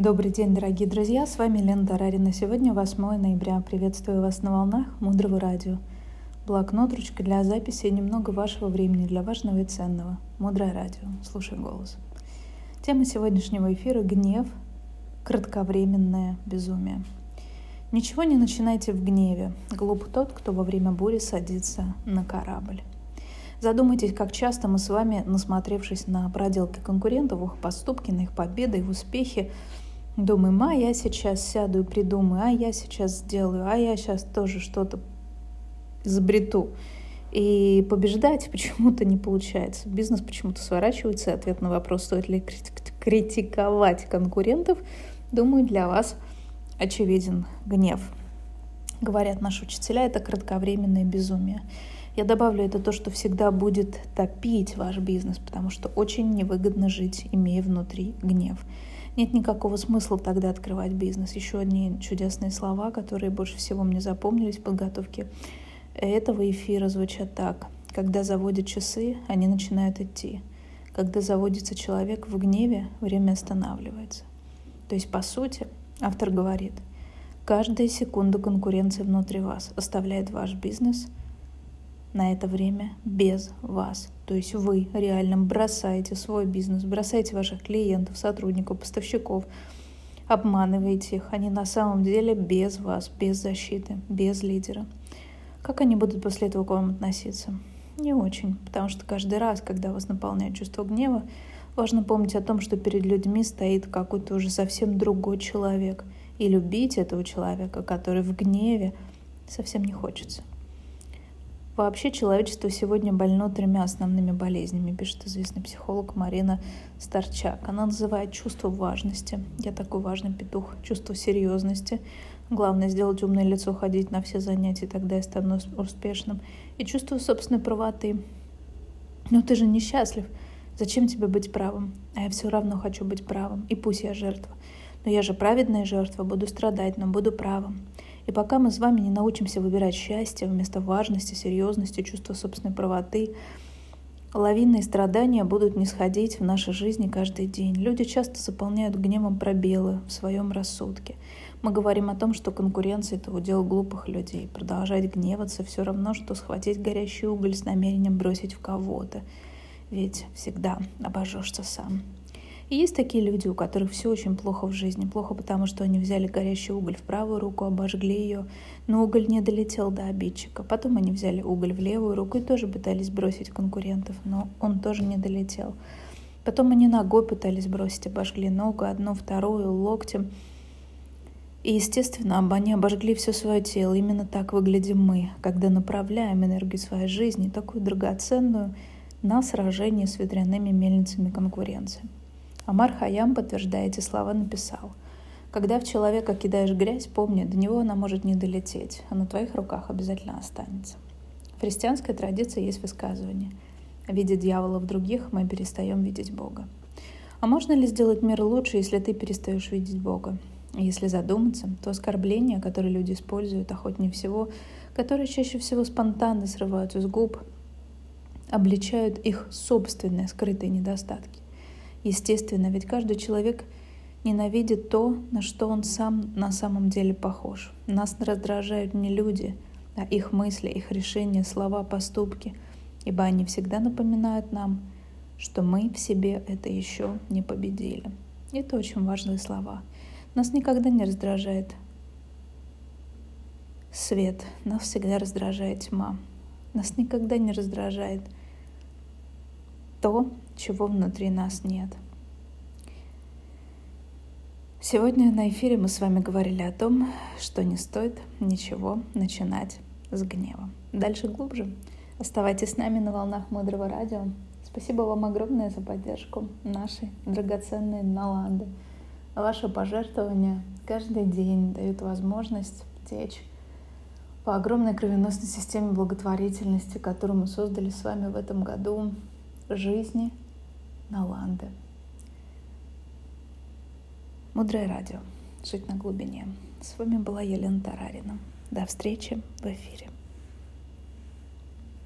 Добрый день, дорогие друзья, с вами Лена Тарарина. Сегодня 8 ноября. Приветствую вас на волнах Мудрого радио. Блокнот, ручка для записи и немного вашего времени для важного и ценного. Мудрое радио. Слушай голос. Тема сегодняшнего эфира – гнев, кратковременное безумие. Ничего не начинайте в гневе. Глуп тот, кто во время бури садится на корабль. Задумайтесь, как часто мы с вами, насмотревшись на проделки конкурентов, их поступки, на их победы, их успехи, Думаем, а я сейчас сяду и придумаю, а я сейчас сделаю, а я сейчас тоже что-то изобрету. И побеждать почему-то не получается. Бизнес почему-то сворачивается. Ответ на вопрос, стоит ли критиковать конкурентов, думаю, для вас очевиден гнев. Говорят наши учителя, это кратковременное безумие. Я добавлю это то, что всегда будет топить ваш бизнес, потому что очень невыгодно жить, имея внутри гнев нет никакого смысла тогда открывать бизнес. Еще одни чудесные слова, которые больше всего мне запомнились в подготовке этого эфира звучат так. Когда заводят часы, они начинают идти. Когда заводится человек в гневе, время останавливается. То есть, по сути, автор говорит, каждая секунда конкуренции внутри вас оставляет ваш бизнес – на это время без вас. То есть вы реально бросаете свой бизнес, бросаете ваших клиентов, сотрудников, поставщиков, обманываете их. Они на самом деле без вас, без защиты, без лидера. Как они будут после этого к вам относиться? Не очень, потому что каждый раз, когда вас наполняет чувство гнева, важно помнить о том, что перед людьми стоит какой-то уже совсем другой человек. И любить этого человека, который в гневе, совсем не хочется. Вообще человечество сегодня больно тремя основными болезнями, пишет известный психолог Марина Старчак. Она называет чувство важности. Я такой важный петух. Чувство серьезности. Главное сделать умное лицо, ходить на все занятия, тогда я стану успешным. И чувство собственной правоты. Но ты же несчастлив. Зачем тебе быть правым? А я все равно хочу быть правым. И пусть я жертва. Но я же праведная жертва, буду страдать, но буду правым. И пока мы с вами не научимся выбирать счастье вместо важности, серьезности, чувства собственной правоты, лавины и страдания будут не сходить в нашей жизни каждый день. Люди часто заполняют гневом пробелы в своем рассудке. Мы говорим о том, что конкуренция – это удел глупых людей. Продолжать гневаться – все равно, что схватить горящий уголь с намерением бросить в кого-то. Ведь всегда обожжешься сам. И есть такие люди, у которых все очень плохо в жизни. Плохо потому, что они взяли горящий уголь в правую руку, обожгли ее, но уголь не долетел до обидчика. Потом они взяли уголь в левую руку и тоже пытались бросить конкурентов, но он тоже не долетел. Потом они ногой пытались бросить, обожгли ногу, одну, вторую, локтем. И, естественно, они обожгли все свое тело. Именно так выглядим мы, когда направляем энергию своей жизни, такую драгоценную, на сражение с ветряными мельницами конкуренции. Амар Хаям, подтверждая эти слова, написал «Когда в человека кидаешь грязь, помни, до него она может не долететь, а на твоих руках обязательно останется». В христианской традиции есть высказывание «Видя дьявола в других, мы перестаем видеть Бога». А можно ли сделать мир лучше, если ты перестаешь видеть Бога? Если задуматься, то оскорбления, которые люди используют, охотнее всего, которые чаще всего спонтанно срываются с губ, обличают их собственные скрытые недостатки. Естественно, ведь каждый человек ненавидит то, на что он сам на самом деле похож. Нас раздражают не люди, а их мысли, их решения, слова, поступки, ибо они всегда напоминают нам, что мы в себе это еще не победили. Это очень важные слова. Нас никогда не раздражает свет, нас всегда раздражает тьма. Нас никогда не раздражает то, чего внутри нас нет. Сегодня на эфире мы с вами говорили о том, что не стоит ничего начинать с гнева. Дальше глубже. Оставайтесь с нами на волнах Мудрого Радио. Спасибо вам огромное за поддержку нашей драгоценной Наланды. Ваше пожертвование каждый день дают возможность течь по огромной кровеносной системе благотворительности, которую мы создали с вами в этом году, жизни Наланды. Мудрое радио. Жить на глубине. С вами была Елена Тарарина. До встречи в эфире.